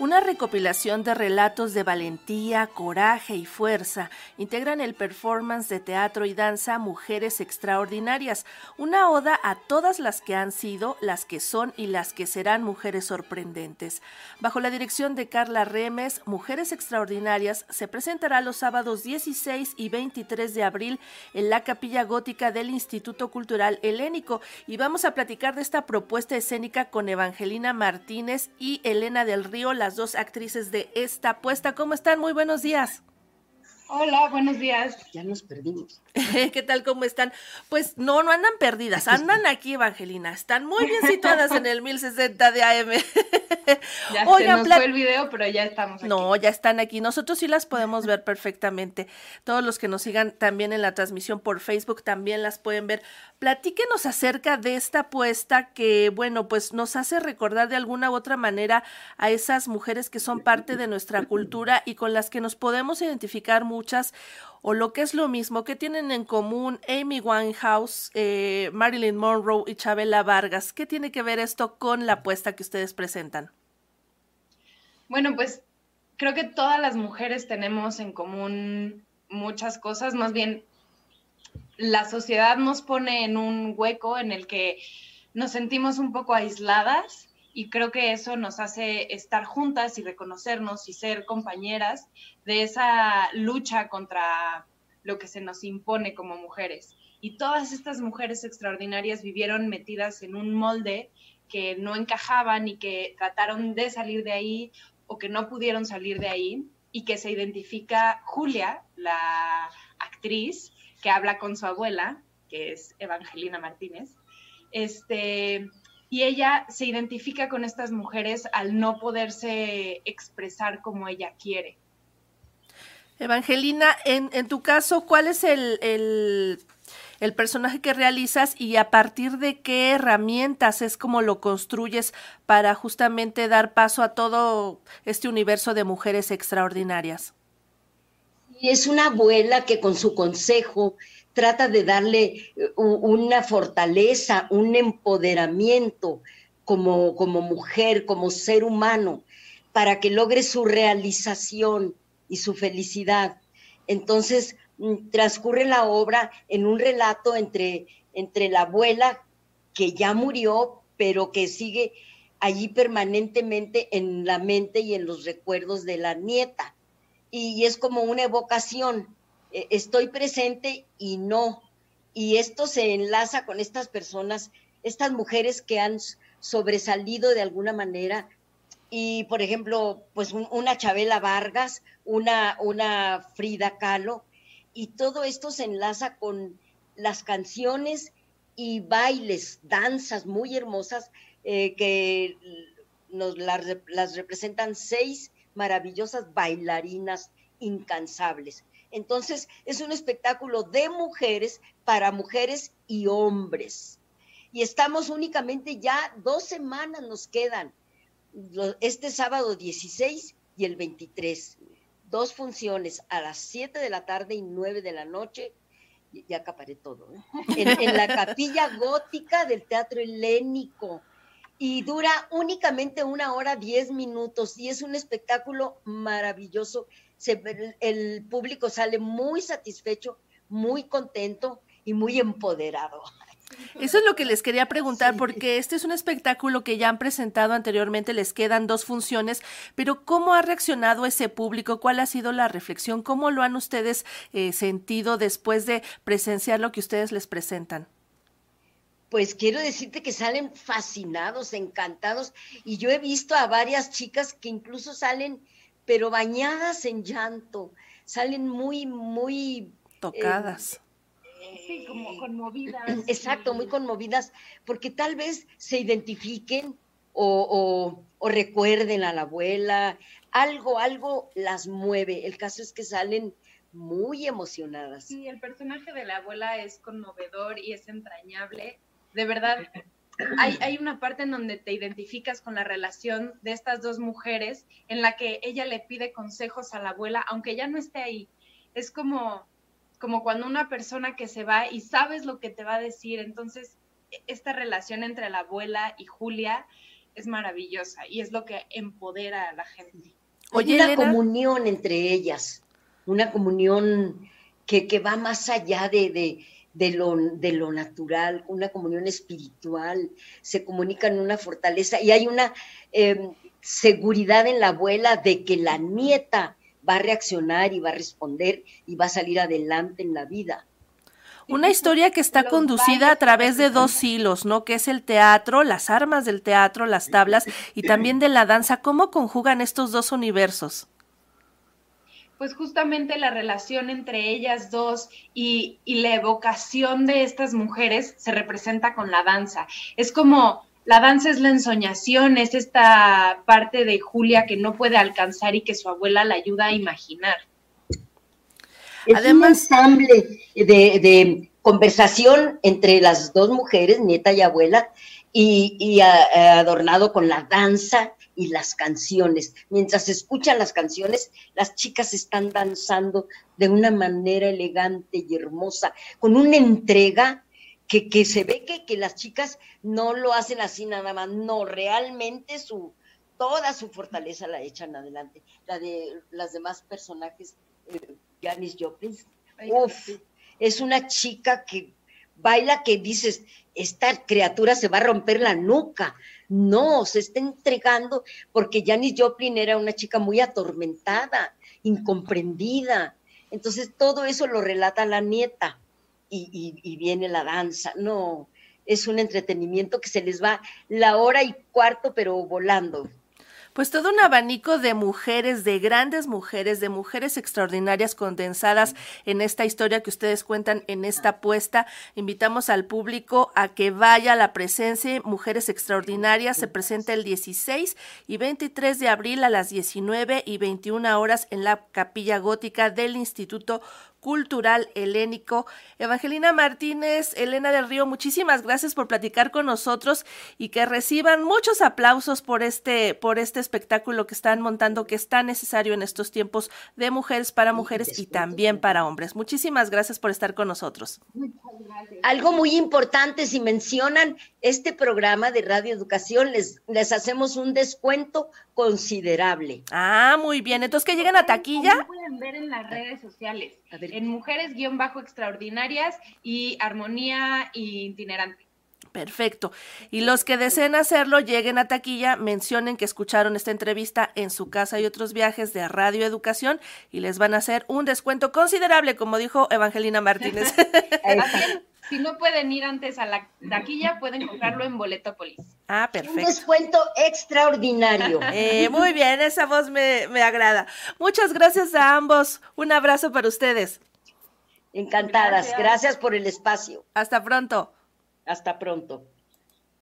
Una recopilación de relatos de valentía, coraje y fuerza integran el performance de teatro y danza Mujeres Extraordinarias, una oda a todas las que han sido, las que son y las que serán mujeres sorprendentes. Bajo la dirección de Carla Remes, Mujeres Extraordinarias se presentará los sábados 16 y 23 de abril en la Capilla Gótica del Instituto Cultural Helénico y vamos a platicar de esta propuesta escénica con Evangelina Martínez y Elena del Río las dos actrices de esta apuesta. ¿Cómo están? Muy buenos días. Hola, buenos días. Ya nos perdimos. ¿Qué tal? ¿Cómo están? Pues no, no andan perdidas, andan aquí, Evangelina. Están muy bien situadas en el 1060 de AM. ya se nos fue el video, pero ya estamos aquí. No, ya están aquí. Nosotros sí las podemos ver perfectamente. Todos los que nos sigan también en la transmisión por Facebook también las pueden ver. Platíquenos acerca de esta apuesta que, bueno, pues nos hace recordar de alguna u otra manera a esas mujeres que son parte de nuestra cultura y con las que nos podemos identificar muchas o lo que es lo mismo, que tienen en común Amy Winehouse, eh, Marilyn Monroe y Chabela Vargas? ¿Qué tiene que ver esto con la apuesta que ustedes presentan? Bueno, pues creo que todas las mujeres tenemos en común muchas cosas, más bien la sociedad nos pone en un hueco en el que nos sentimos un poco aisladas y creo que eso nos hace estar juntas y reconocernos y ser compañeras de esa lucha contra lo que se nos impone como mujeres. Y todas estas mujeres extraordinarias vivieron metidas en un molde que no encajaban y que trataron de salir de ahí o que no pudieron salir de ahí y que se identifica Julia, la actriz que habla con su abuela, que es Evangelina Martínez, este, y ella se identifica con estas mujeres al no poderse expresar como ella quiere. Evangelina, en, en tu caso, ¿cuál es el, el, el, personaje que realizas y a partir de qué herramientas es como lo construyes para justamente dar paso a todo este universo de mujeres extraordinarias? Es una abuela que con su consejo trata de darle eh, una fortaleza, un empoderamiento como, como mujer, como ser humano, para que logre su realización y su felicidad. Entonces, mm, transcurre la obra en un relato entre, entre la abuela, que ya murió, pero que sigue allí permanentemente en la mente y en los recuerdos de la nieta. Y es como una evocación eh, estoy presente y no. Y esto se enlaza con estas personas, estas mujeres que han sobresalido de alguna manera. Y, por ejemplo, pues una Chabela Vargas, una, una Frida Kahlo, y todo esto se enlaza con las canciones y bailes, danzas muy hermosas eh, que nos las representan seis maravillosas bailarinas incansables. Entonces, es un espectáculo de mujeres para mujeres y hombres. Y estamos únicamente ya dos semanas nos quedan, este sábado 16 y el 23. Dos funciones a las 7 de la tarde y 9 de la noche. Ya acaparé todo. ¿eh? En, en la capilla gótica del Teatro Helénico y dura únicamente una hora diez minutos y es un espectáculo maravilloso el público sale muy satisfecho, muy contento y muy empoderado. Eso es lo que les quería preguntar, porque este es un espectáculo que ya han presentado anteriormente, les quedan dos funciones, pero ¿cómo ha reaccionado ese público? ¿Cuál ha sido la reflexión? ¿Cómo lo han ustedes eh, sentido después de presenciar lo que ustedes les presentan? Pues quiero decirte que salen fascinados, encantados, y yo he visto a varias chicas que incluso salen pero bañadas en llanto, salen muy, muy... Tocadas. Eh, sí, como conmovidas. Exacto, muy conmovidas, porque tal vez se identifiquen o, o, recuerden a la abuela, algo, algo las mueve. El caso es que salen muy emocionadas. Sí, el personaje de la abuela es conmovedor y es entrañable. De verdad, hay, una parte en donde te identificas con la relación de estas dos mujeres, en la que ella le pide consejos a la abuela, aunque ella no esté ahí. Es como, como cuando una persona que se va y sabes lo que te va a decir, entonces esta relación entre la abuela y Julia es maravillosa y es lo que empodera a la gente. Hay una comunión entre ellas, una comunión que, va más allá de, de, lo, de lo natural, una comunión espiritual, se comunican una fortaleza y hay una em, seguridad en la abuela de que la nieta va a reaccionar y va a responder y va a salir adelante en la vida. Una historia que está conducida a través de dos hilos, ¿no? Que es el teatro, las armas del teatro, las tablas y también de la danza. ¿Cómo conjugan estos dos universos? Pues justamente la relación entre ellas dos y, y la evocación de estas mujeres se representa con la danza. Es como la danza es la ensoñación, es esta parte de Julia que no puede alcanzar y que su abuela la ayuda a imaginar. Es Además, un ensamble de, conversación entre las dos mujeres, nieta y abuela, y, adornado con la danza y las canciones. Mientras escuchan las canciones, las chicas están danzando de una manera elegante y hermosa, con una entrega que, que se ve que, que, las chicas no lo hacen así nada más, no, realmente su, toda su fortaleza la echan adelante. La de las demás personajes eh, Janis Joplin. Uf, es una chica que baila que dices, esta criatura se va a romper la nuca. No, se está entregando porque Janis Joplin era una chica muy atormentada, incomprendida. Entonces todo eso lo relata la nieta y, y viene la danza. No, es un entretenimiento que se les va la hora y cuarto, pero volando. Pues todo un abanico de mujeres, de grandes mujeres, de mujeres extraordinarias condensadas en esta historia que ustedes cuentan en esta apuesta. Invitamos al público a que vaya a la presencia. Mujeres extraordinarias se presenta el 16 y 23 de abril a las 19 y 21 horas en la capilla gótica del Instituto cultural helénico. Evangelina Martínez, Elena del Río, muchísimas gracias por platicar con nosotros y que reciban muchos aplausos por este, por este espectáculo que están montando, que es tan necesario en estos tiempos de mujeres para mujeres y también para hombres. Muchísimas gracias por estar con nosotros. Algo muy importante, si mencionan este programa de Radio Educación, les, les hacemos un descuento considerable. Ah, muy bien. Entonces, que lleguen a taquilla. pueden ver en las redes sociales en mujeres-extraordinarias y armonía itinerante. Perfecto. Y los que deseen hacerlo, lleguen a taquilla, mencionen que escucharon esta entrevista en su casa y otros viajes de Radio Educación y les van a hacer un descuento considerable, como dijo Evangelina Martínez. si no pueden ir antes a la taquilla, pueden comprarlo en Boletopolis. Ah, perfecto. Un descuento extraordinario. Eh, muy bien, esa voz me, me agrada. Muchas gracias a ambos. Un abrazo para ustedes. Encantadas. gracias por el espacio. Hasta pronto. Hasta pronto.